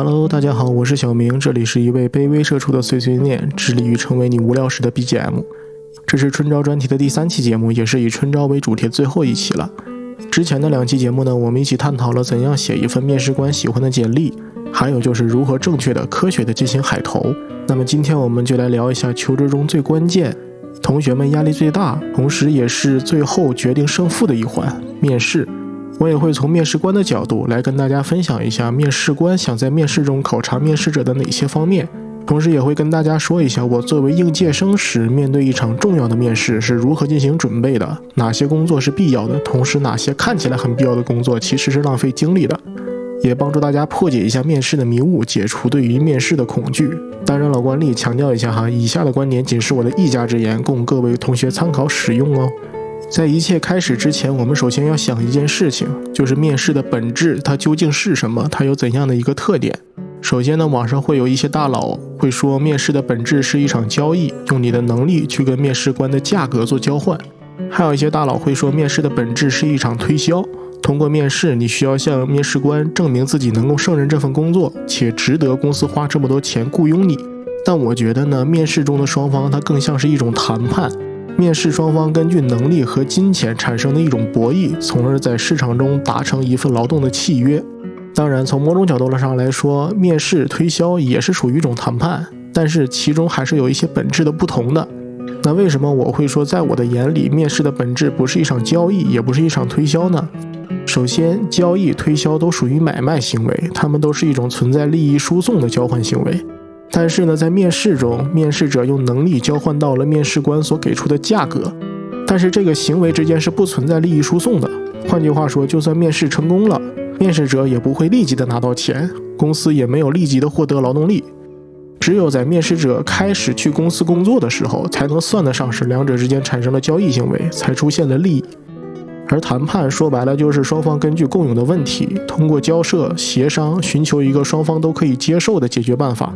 Hello，大家好，我是小明，这里是一位卑微社畜的碎碎念，致力于成为你无聊时的 BGM。这是春招专题的第三期节目，也是以春招为主题最后一期了。之前的两期节目呢，我们一起探讨了怎样写一份面试官喜欢的简历，还有就是如何正确的、科学的进行海投。那么今天我们就来聊一下求职中最关键、同学们压力最大，同时也是最后决定胜负的一环——面试。我也会从面试官的角度来跟大家分享一下面试官想在面试中考察面试者的哪些方面，同时也会跟大家说一下我作为应届生时面对一场重要的面试是如何进行准备的，哪些工作是必要的，同时哪些看起来很必要的工作其实是浪费精力的，也帮助大家破解一下面试的迷雾，解除对于面试的恐惧。当然，老惯例强调一下哈，以下的观点仅是我的一家之言，供各位同学参考使用哦。在一切开始之前，我们首先要想一件事情，就是面试的本质，它究竟是什么？它有怎样的一个特点？首先呢，网上会有一些大佬会说，面试的本质是一场交易，用你的能力去跟面试官的价格做交换；还有一些大佬会说，面试的本质是一场推销，通过面试，你需要向面试官证明自己能够胜任这份工作，且值得公司花这么多钱雇佣你。但我觉得呢，面试中的双方，它更像是一种谈判。面试双方根据能力和金钱产生的一种博弈，从而在市场中达成一份劳动的契约。当然，从某种角度上来说，面试推销也是属于一种谈判，但是其中还是有一些本质的不同的。那为什么我会说，在我的眼里，面试的本质不是一场交易，也不是一场推销呢？首先，交易、推销都属于买卖行为，它们都是一种存在利益输送的交换行为。但是呢，在面试中，面试者用能力交换到了面试官所给出的价格，但是这个行为之间是不存在利益输送的。换句话说，就算面试成功了，面试者也不会立即的拿到钱，公司也没有立即的获得劳动力。只有在面试者开始去公司工作的时候，才能算得上是两者之间产生了交易行为，才出现了利益。而谈判说白了就是双方根据共有的问题，通过交涉协商，寻求一个双方都可以接受的解决办法。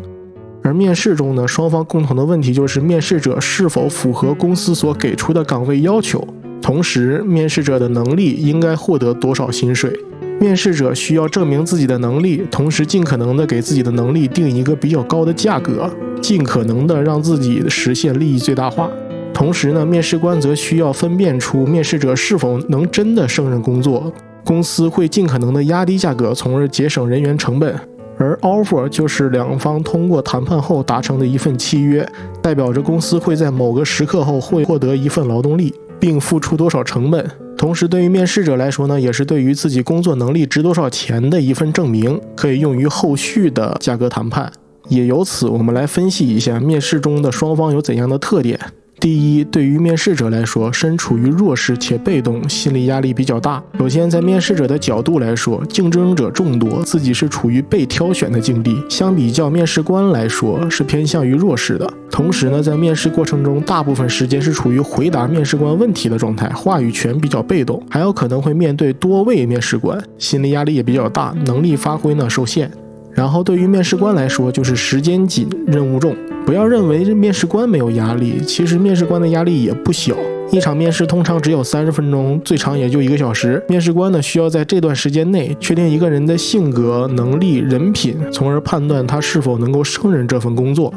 而面试中呢，双方共同的问题就是面试者是否符合公司所给出的岗位要求，同时面试者的能力应该获得多少薪水。面试者需要证明自己的能力，同时尽可能的给自己的能力定一个比较高的价格，尽可能的让自己实现利益最大化。同时呢，面试官则需要分辨出面试者是否能真的胜任工作，公司会尽可能的压低价格，从而节省人员成本。而 offer 就是两方通过谈判后达成的一份契约，代表着公司会在某个时刻后会获得一份劳动力，并付出多少成本。同时，对于面试者来说呢，也是对于自己工作能力值多少钱的一份证明，可以用于后续的价格谈判。也由此，我们来分析一下面试中的双方有怎样的特点。第一，对于面试者来说，身处于弱势且被动，心理压力比较大。首先，在面试者的角度来说，竞争者众多，自己是处于被挑选的境地。相比较面试官来说，是偏向于弱势的。同时呢，在面试过程中，大部分时间是处于回答面试官问题的状态，话语权比较被动，还有可能会面对多位面试官，心理压力也比较大，能力发挥呢受限。然后对于面试官来说，就是时间紧，任务重。不要认为面试官没有压力，其实面试官的压力也不小。一场面试通常只有三十分钟，最长也就一个小时。面试官呢，需要在这段时间内确定一个人的性格、能力、人品，从而判断他是否能够胜任这份工作。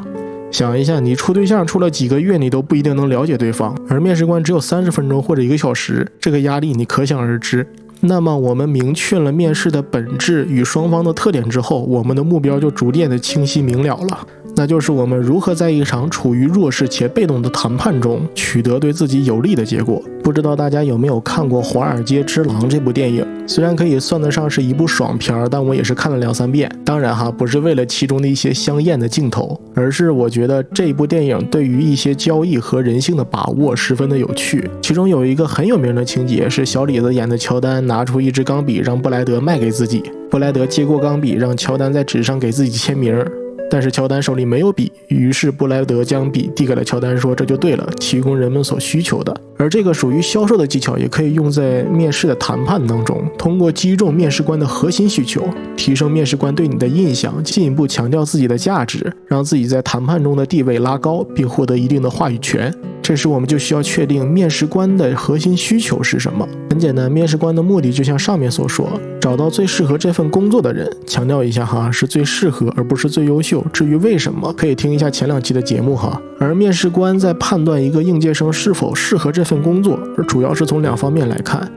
想一下，你处对象处了几个月，你都不一定能了解对方，而面试官只有三十分钟或者一个小时，这个压力你可想而知。那么，我们明确了面试的本质与双方的特点之后，我们的目标就逐渐的清晰明了了。那就是我们如何在一场处于弱势且被动的谈判中取得对自己有利的结果。不知道大家有没有看过《华尔街之狼》这部电影？虽然可以算得上是一部爽片儿，但我也是看了两三遍。当然哈，不是为了其中的一些香艳的镜头，而是我觉得这部电影对于一些交易和人性的把握十分的有趣。其中有一个很有名的情节是小李子演的乔丹拿出一支钢笔让布莱德卖给自己，布莱德接过钢笔让乔丹在纸上给自己签名。但是乔丹手里没有笔，于是布莱德将笔递给了乔丹，说：“这就对了，提供人们所需求的。”而这个属于销售的技巧，也可以用在面试的谈判当中。通过击中面试官的核心需求，提升面试官对你的印象，进一步强调自己的价值，让自己在谈判中的地位拉高，并获得一定的话语权。这时我们就需要确定面试官的核心需求是什么。很简单，面试官的目的就像上面所说，找到最适合这份工作的人。强调一下哈，是最适合，而不是最优秀。至于为什么，可以听一下前两期的节目哈。而面试官在判断一个应届生是否适合这份工作，而主要是从两方面来看。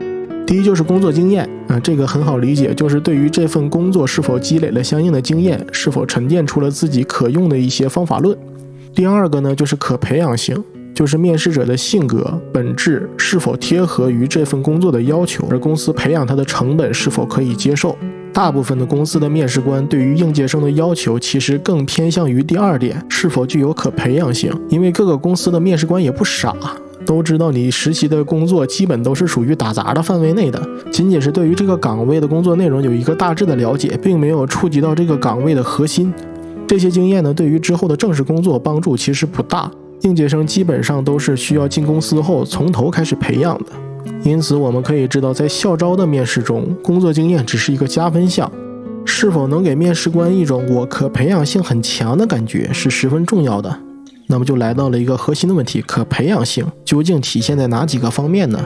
第一就是工作经验啊，这个很好理解，就是对于这份工作是否积累了相应的经验，是否沉淀出了自己可用的一些方法论。第二个呢，就是可培养性，就是面试者的性格本质是否贴合于这份工作的要求，而公司培养他的成本是否可以接受。大部分的公司的面试官对于应届生的要求，其实更偏向于第二点，是否具有可培养性。因为各个公司的面试官也不傻，都知道你实习的工作基本都是属于打杂的范围内的，仅仅是对于这个岗位的工作内容有一个大致的了解，并没有触及到这个岗位的核心。这些经验呢，对于之后的正式工作帮助其实不大。应届生基本上都是需要进公司后从头开始培养的，因此我们可以知道，在校招的面试中，工作经验只是一个加分项，是否能给面试官一种我可培养性很强的感觉是十分重要的。那么就来到了一个核心的问题：可培养性究竟体现在哪几个方面呢？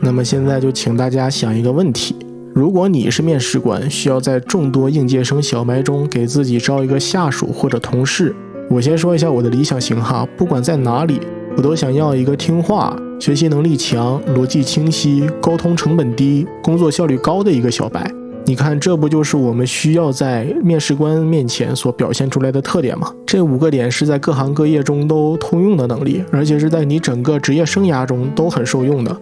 那么现在就请大家想一个问题。如果你是面试官，需要在众多应届生小白中给自己招一个下属或者同事，我先说一下我的理想型哈，不管在哪里，我都想要一个听话、学习能力强、逻辑清晰、沟通成本低、工作效率高的一个小白。你看，这不就是我们需要在面试官面前所表现出来的特点吗？这五个点是在各行各业中都通用的能力，而且是在你整个职业生涯中都很受用的。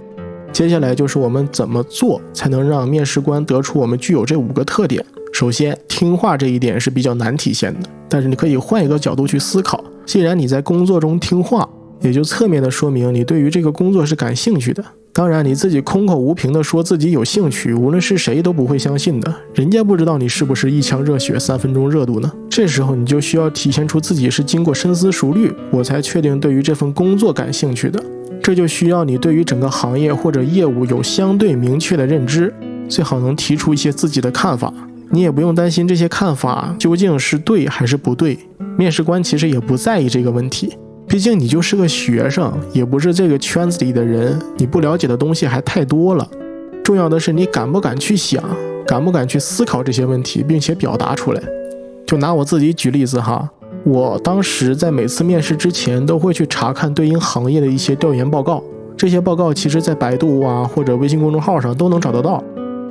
接下来就是我们怎么做才能让面试官得出我们具有这五个特点。首先，听话这一点是比较难体现的，但是你可以换一个角度去思考。既然你在工作中听话，也就侧面的说明你对于这个工作是感兴趣的。当然，你自己空口无凭的说自己有兴趣，无论是谁都不会相信的。人家不知道你是不是一腔热血、三分钟热度呢？这时候你就需要体现出自己是经过深思熟虑，我才确定对于这份工作感兴趣的。这就需要你对于整个行业或者业务有相对明确的认知，最好能提出一些自己的看法。你也不用担心这些看法究竟是对还是不对，面试官其实也不在意这个问题，毕竟你就是个学生，也不是这个圈子里的人，你不了解的东西还太多了。重要的是你敢不敢去想，敢不敢去思考这些问题，并且表达出来。就拿我自己举例子哈。我当时在每次面试之前都会去查看对应行业的一些调研报告，这些报告其实在百度啊或者微信公众号上都能找得到。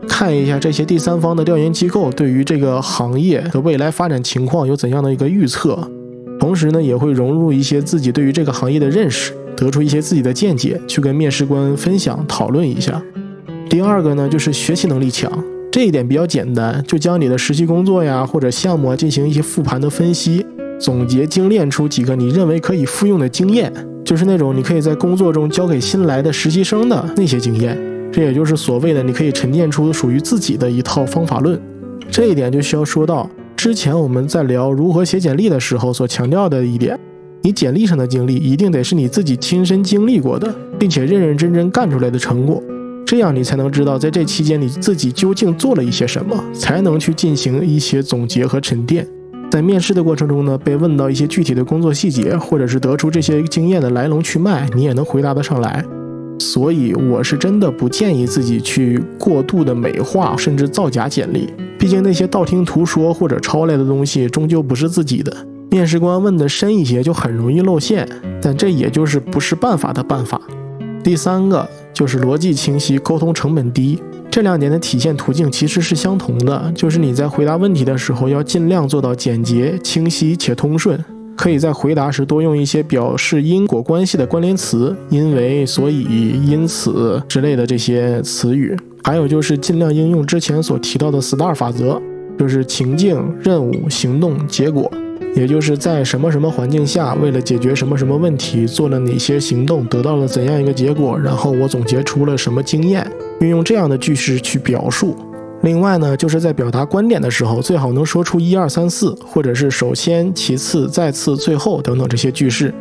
看一下这些第三方的调研机构对于这个行业的未来发展情况有怎样的一个预测，同时呢也会融入一些自己对于这个行业的认识，得出一些自己的见解去跟面试官分享讨论一下。第二个呢就是学习能力强，这一点比较简单，就将你的实习工作呀或者项目进行一些复盘的分析。总结精炼出几个你认为可以复用的经验，就是那种你可以在工作中教给新来的实习生的那些经验。这也就是所谓的你可以沉淀出属于自己的一套方法论。这一点就需要说到之前我们在聊如何写简历的时候所强调的一点：你简历上的经历一定得是你自己亲身经历过的，并且认认真真干出来的成果，这样你才能知道在这期间你自己究竟做了一些什么，才能去进行一些总结和沉淀。在面试的过程中呢，被问到一些具体的工作细节，或者是得出这些经验的来龙去脉，你也能回答得上来。所以，我是真的不建议自己去过度的美化甚至造假简历。毕竟那些道听途说或者抄来的东西，终究不是自己的。面试官问的深一些，就很容易露馅。但这也就是不是办法的办法。第三个就是逻辑清晰，沟通成本低。这两点的体现途径其实是相同的，就是你在回答问题的时候要尽量做到简洁、清晰且通顺，可以在回答时多用一些表示因果关系的关联词，因为、所以、因此之类的这些词语。还有就是尽量应用之前所提到的 STAR 法则，就是情境、任务、行动、结果。也就是在什么什么环境下，为了解决什么什么问题，做了哪些行动，得到了怎样一个结果，然后我总结出了什么经验，运用这样的句式去表述。另外呢，就是在表达观点的时候，最好能说出一二三四，或者是首先、其次、再次、最后等等这些句式，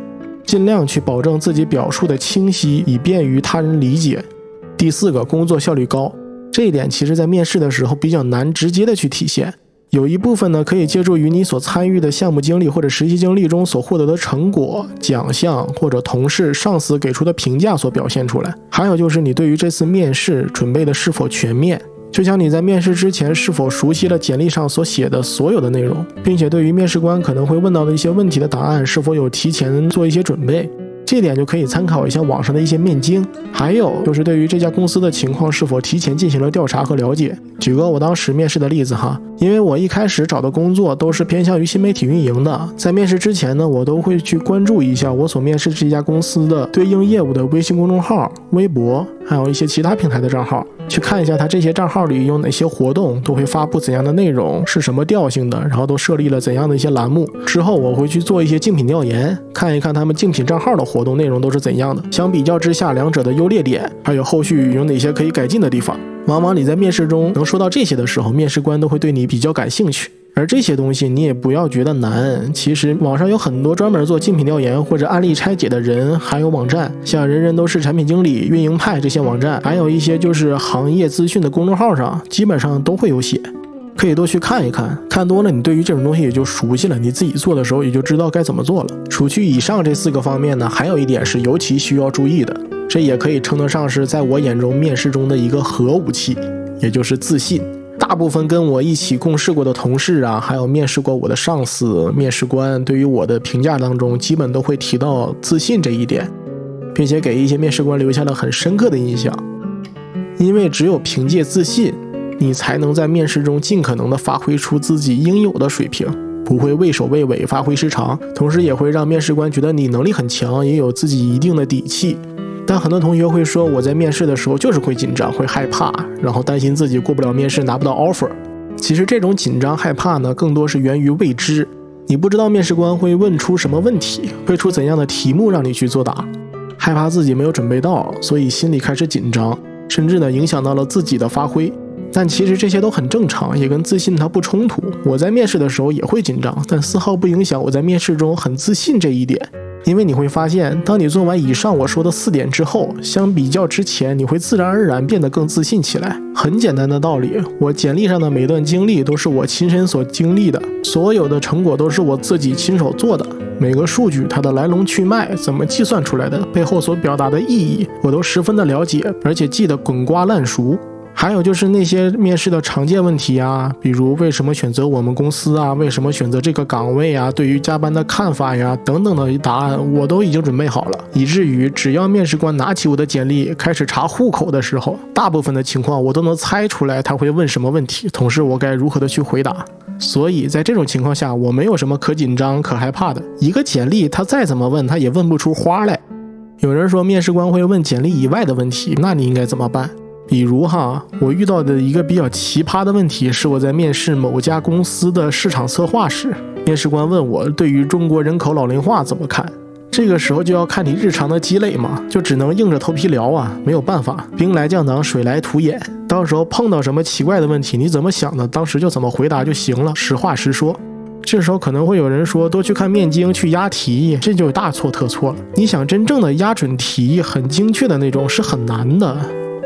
尽量去保证自己表述的清晰，以便于他人理解。第四个，工作效率高，这一点其实在面试的时候比较难直接的去体现。有一部分呢，可以借助于你所参与的项目经历或者实习经历中所获得的成果、奖项或者同事、上司给出的评价所表现出来。还有就是你对于这次面试准备的是否全面，就像你在面试之前是否熟悉了简历上所写的所有的内容，并且对于面试官可能会问到的一些问题的答案是否有提前做一些准备。这点就可以参考一下网上的一些面经，还有就是对于这家公司的情况是否提前进行了调查和了解。举个我当时面试的例子哈，因为我一开始找的工作都是偏向于新媒体运营的，在面试之前呢，我都会去关注一下我所面试这家公司的对应业务的微信公众号、微博，还有一些其他平台的账号。去看一下他这些账号里有哪些活动，都会发布怎样的内容，是什么调性的，然后都设立了怎样的一些栏目。之后我会去做一些竞品调研，看一看他们竞品账号的活活动内容都是怎样的。相比较之下，两者的优劣点，还有后续有哪些可以改进的地方。往往你在面试中能说到这些的时候，面试官都会对你比较感兴趣。而这些东西你也不要觉得难，其实网上有很多专门做竞品调研或者案例拆解的人，还有网站，像人人都是产品经理、运营派这些网站，还有一些就是行业资讯的公众号上，基本上都会有写，可以多去看一看。看多了，你对于这种东西也就熟悉了，你自己做的时候也就知道该怎么做了。除去以上这四个方面呢，还有一点是尤其需要注意的，这也可以称得上是在我眼中面试中的一个核武器，也就是自信。大部分跟我一起共事过的同事啊，还有面试过我的上司、面试官，对于我的评价当中，基本都会提到自信这一点，并且给一些面试官留下了很深刻的印象。因为只有凭借自信，你才能在面试中尽可能的发挥出自己应有的水平，不会畏首畏尾、发挥失常，同时也会让面试官觉得你能力很强，也有自己一定的底气。但很多同学会说，我在面试的时候就是会紧张、会害怕，然后担心自己过不了面试、拿不到 offer。其实这种紧张、害怕呢，更多是源于未知。你不知道面试官会问出什么问题，会出怎样的题目让你去作答，害怕自己没有准备到，所以心里开始紧张，甚至呢影响到了自己的发挥。但其实这些都很正常，也跟自信它不冲突。我在面试的时候也会紧张，但丝毫不影响我在面试中很自信这一点。因为你会发现，当你做完以上我说的四点之后，相比较之前，你会自然而然变得更自信起来。很简单的道理，我简历上的每段经历都是我亲身所经历的，所有的成果都是我自己亲手做的，每个数据它的来龙去脉，怎么计算出来的，背后所表达的意义，我都十分的了解，而且记得滚瓜烂熟。还有就是那些面试的常见问题啊，比如为什么选择我们公司啊，为什么选择这个岗位啊，对于加班的看法呀，等等的答案，我都已经准备好了，以至于只要面试官拿起我的简历开始查户口的时候，大部分的情况我都能猜出来他会问什么问题，同时我该如何的去回答。所以在这种情况下，我没有什么可紧张、可害怕的。一个简历他再怎么问，他也问不出花来。有人说面试官会问简历以外的问题，那你应该怎么办？比如哈，我遇到的一个比较奇葩的问题是，我在面试某家公司的市场策划时，面试官问我对于中国人口老龄化怎么看。这个时候就要看你日常的积累嘛，就只能硬着头皮聊啊，没有办法，兵来将挡，水来土掩。到时候碰到什么奇怪的问题，你怎么想的，当时就怎么回答就行了，实话实说。这时候可能会有人说，多去看面经，去押题，这就大错特错了。你想真正的押准题，很精确的那种，是很难的。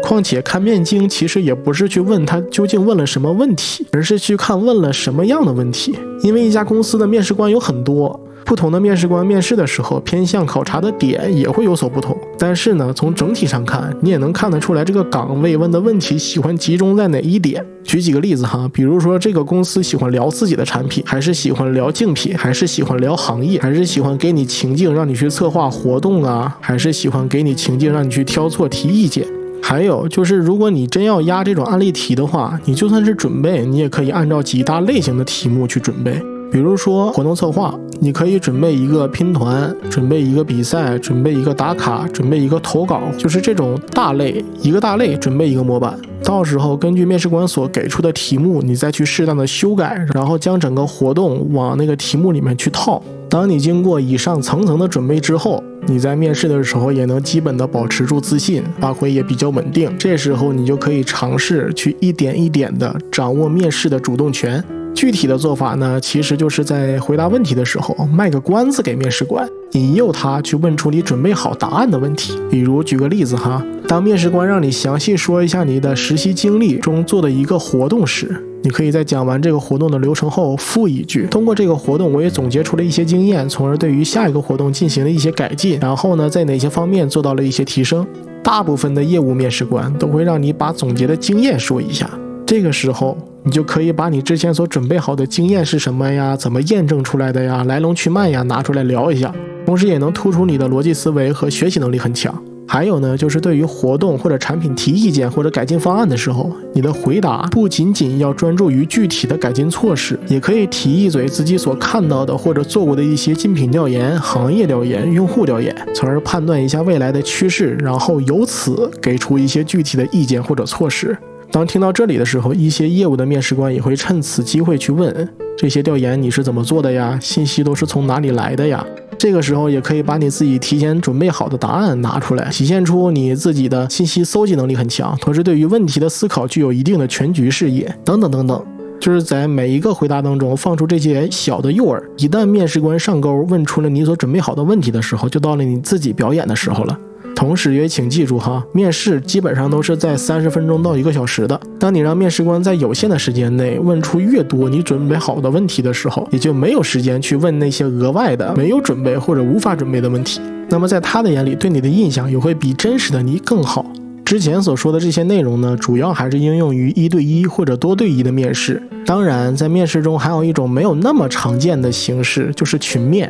况且看面经其实也不是去问他究竟问了什么问题，而是去看问了什么样的问题。因为一家公司的面试官有很多。不同的面试官面试的时候，偏向考察的点也会有所不同。但是呢，从整体上看，你也能看得出来这个岗位问的问题喜欢集中在哪一点。举几个例子哈，比如说这个公司喜欢聊自己的产品，还是喜欢聊竞品，还是喜欢聊行业，还是喜欢给你情境让你去策划活动啊，还是喜欢给你情境让你去挑错提意见。还有就是，如果你真要压这种案例题的话，你就算是准备，你也可以按照几大类型的题目去准备。比如说活动策划，你可以准备一个拼团，准备一个比赛，准备一个打卡，准备一个投稿，就是这种大类，一个大类准备一个模板。到时候根据面试官所给出的题目，你再去适当的修改，然后将整个活动往那个题目里面去套。当你经过以上层层的准备之后，你在面试的时候也能基本的保持住自信，发挥也比较稳定。这时候你就可以尝试去一点一点的掌握面试的主动权。具体的做法呢，其实就是在回答问题的时候卖个关子给面试官，引诱他去问出你准备好答案的问题。比如举个例子哈，当面试官让你详细说一下你的实习经历中做的一个活动时，你可以在讲完这个活动的流程后附一句：通过这个活动，我也总结出了一些经验，从而对于下一个活动进行了一些改进。然后呢，在哪些方面做到了一些提升？大部分的业务面试官都会让你把总结的经验说一下。这个时候，你就可以把你之前所准备好的经验是什么呀？怎么验证出来的呀？来龙去脉呀，拿出来聊一下。同时也能突出你的逻辑思维和学习能力很强。还有呢，就是对于活动或者产品提意见或者改进方案的时候，你的回答不仅仅要专注于具体的改进措施，也可以提一嘴自己所看到的或者做过的一些竞品调研、行业调研、用户调研，从而判断一下未来的趋势，然后由此给出一些具体的意见或者措施。当听到这里的时候，一些业务的面试官也会趁此机会去问：这些调研你是怎么做的呀？信息都是从哪里来的呀？这个时候也可以把你自己提前准备好的答案拿出来，体现出你自己的信息搜集能力很强，同时对于问题的思考具有一定的全局视野，等等等等。就是在每一个回答当中放出这些小的诱饵，一旦面试官上钩问出了你所准备好的问题的时候，就到了你自己表演的时候了。同时也请记住哈，面试基本上都是在三十分钟到一个小时的。当你让面试官在有限的时间内问出越多你准备好的问题的时候，也就没有时间去问那些额外的没有准备或者无法准备的问题。那么在他的眼里，对你的印象也会比真实的你更好。之前所说的这些内容呢，主要还是应用于一对一或者多对一的面试。当然，在面试中还有一种没有那么常见的形式，就是群面，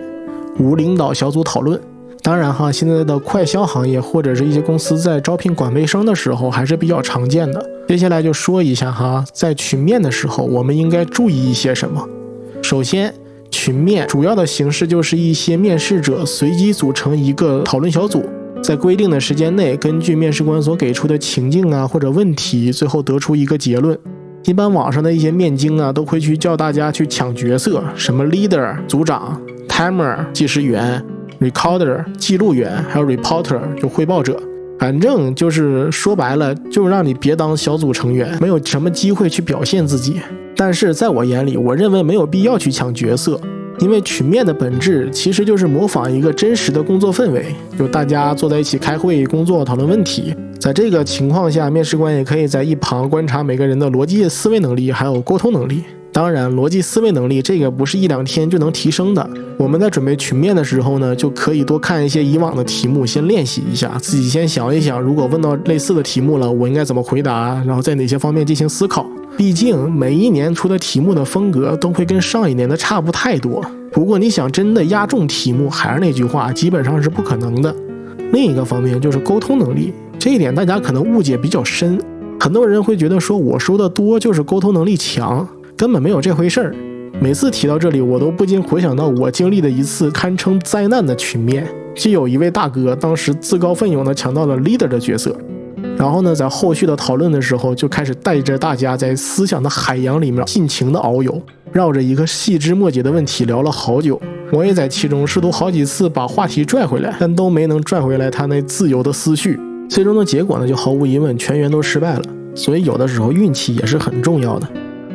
无领导小组讨论。当然哈，现在的快销行业或者是一些公司在招聘管卫生的时候还是比较常见的。接下来就说一下哈，在群面的时候我们应该注意一些什么。首先，群面主要的形式就是一些面试者随机组成一个讨论小组，在规定的时间内，根据面试官所给出的情境啊或者问题，最后得出一个结论。一般网上的一些面经啊都会去叫大家去抢角色，什么 leader 组长，timer 计时员。Recorder 记录员，还有 Reporter 就汇报者，反正就是说白了，就让你别当小组成员，没有什么机会去表现自己。但是在我眼里，我认为没有必要去抢角色，因为群面的本质其实就是模仿一个真实的工作氛围，就大家坐在一起开会、工作、讨论问题。在这个情况下，面试官也可以在一旁观察每个人的逻辑思维能力，还有沟通能力。当然，逻辑思维能力这个不是一两天就能提升的。我们在准备群面的时候呢，就可以多看一些以往的题目，先练习一下，自己先想一想，如果问到类似的题目了，我应该怎么回答，然后在哪些方面进行思考。毕竟每一年出的题目的风格都会跟上一年的差不太多。不过你想真的压中题目，还是那句话，基本上是不可能的。另一个方面就是沟通能力，这一点大家可能误解比较深，很多人会觉得说我说的多就是沟通能力强。根本没有这回事儿。每次提到这里，我都不禁回想到我经历的一次堪称灾难的群面。就有一位大哥，当时自告奋勇地抢到了 leader 的角色，然后呢，在后续的讨论的时候，就开始带着大家在思想的海洋里面尽情的遨游，绕着一个细枝末节的问题聊了好久。我也在其中试图好几次把话题拽回来，但都没能拽回来他那自由的思绪。最终的结果呢，就毫无疑问，全员都失败了。所以有的时候运气也是很重要的。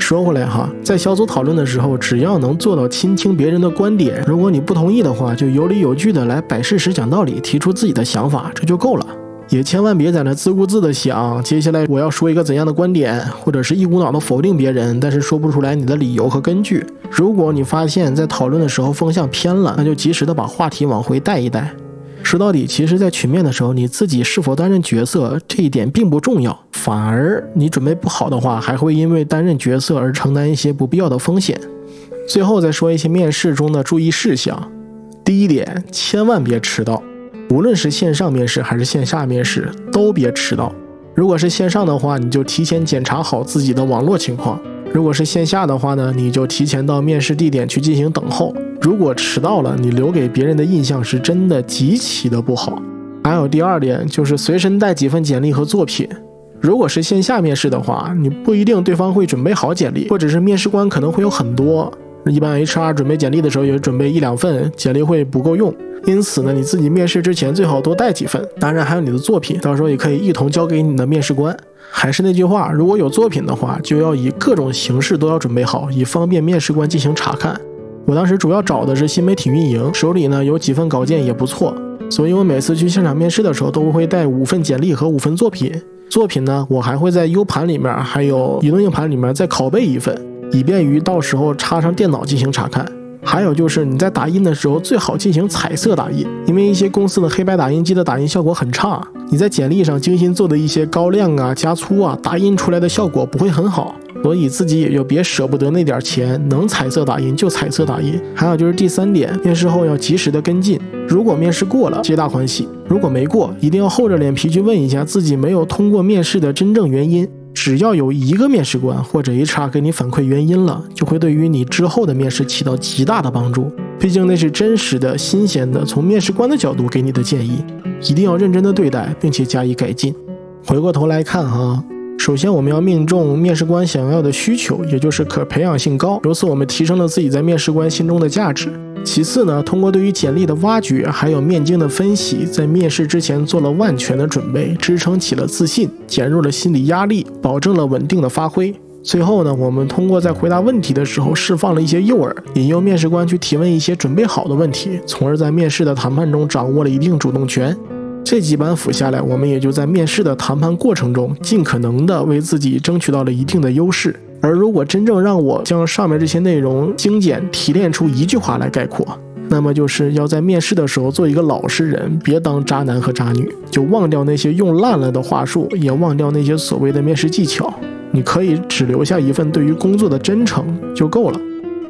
说回来哈，在小组讨论的时候，只要能做到倾听别人的观点，如果你不同意的话，就有理有据的来摆事实、讲道理，提出自己的想法，这就够了。也千万别在那自顾自的想，接下来我要说一个怎样的观点，或者是一股脑的否定别人，但是说不出来你的理由和根据。如果你发现，在讨论的时候风向偏了，那就及时的把话题往回带一带。说到底，其实，在群面的时候，你自己是否担任角色这一点并不重要，反而你准备不好的话，还会因为担任角色而承担一些不必要的风险。最后再说一些面试中的注意事项。第一点，千万别迟到，无论是线上面试还是线下面试，都别迟到。如果是线上的话，你就提前检查好自己的网络情况；如果是线下的话呢，你就提前到面试地点去进行等候。如果迟到了，你留给别人的印象是真的极其的不好。还有第二点，就是随身带几份简历和作品。如果是线下面试的话，你不一定对方会准备好简历，或者是面试官可能会有很多。一般 HR 准备简历的时候也准备一两份，简历会不够用。因此呢，你自己面试之前最好多带几份。当然还有你的作品，到时候也可以一同交给你的面试官。还是那句话，如果有作品的话，就要以各种形式都要准备好，以方便面试官进行查看。我当时主要找的是新媒体运营，手里呢有几份稿件也不错，所以我每次去现场面试的时候都会带五份简历和五份作品。作品呢，我还会在 U 盘里面，还有移动硬盘里面再拷贝一份，以便于到时候插上电脑进行查看。还有就是你在打印的时候最好进行彩色打印，因为一些公司的黑白打印机的打印效果很差，你在简历上精心做的一些高亮啊、加粗啊，打印出来的效果不会很好，所以自己也就别舍不得那点钱，能彩色打印就彩色打印。还有就是第三点，面试后要及时的跟进，如果面试过了，皆大欢喜；如果没过，一定要厚着脸皮去问一下自己没有通过面试的真正原因。只要有一个面试官或者 HR 给你反馈原因了，就会对于你之后的面试起到极大的帮助。毕竟那是真实的、新鲜的，从面试官的角度给你的建议，一定要认真的对待，并且加以改进。回过头来看哈。首先，我们要命中面试官想要的需求，也就是可培养性高，由此我们提升了自己在面试官心中的价值。其次呢，通过对于简历的挖掘，还有面经的分析，在面试之前做了万全的准备，支撑起了自信，减弱了心理压力，保证了稳定的发挥。最后呢，我们通过在回答问题的时候释放了一些诱饵，引诱面试官去提问一些准备好的问题，从而在面试的谈判中掌握了一定主动权。这几板斧下来，我们也就在面试的谈判过程中，尽可能的为自己争取到了一定的优势。而如果真正让我将上面这些内容精简提炼出一句话来概括，那么就是要在面试的时候做一个老实人，别当渣男和渣女，就忘掉那些用烂了的话术，也忘掉那些所谓的面试技巧，你可以只留下一份对于工作的真诚就够了。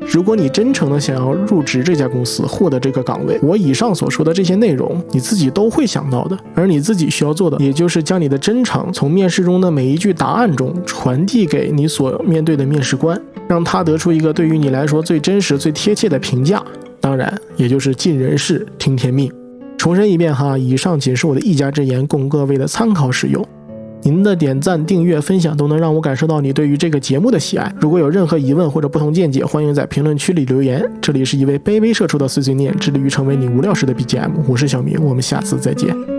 如果你真诚的想要入职这家公司，获得这个岗位，我以上所说的这些内容，你自己都会想到的。而你自己需要做的，也就是将你的真诚从面试中的每一句答案中传递给你所面对的面试官，让他得出一个对于你来说最真实、最贴切的评价。当然，也就是尽人事，听天命。重申一遍哈，以上仅是我的一家之言，供各位的参考使用。您的点赞、订阅、分享都能让我感受到你对于这个节目的喜爱。如果有任何疑问或者不同见解，欢迎在评论区里留言。这里是一位卑微社畜的碎碎念，致力于成为你无聊时的 BGM。我是小明，我们下次再见。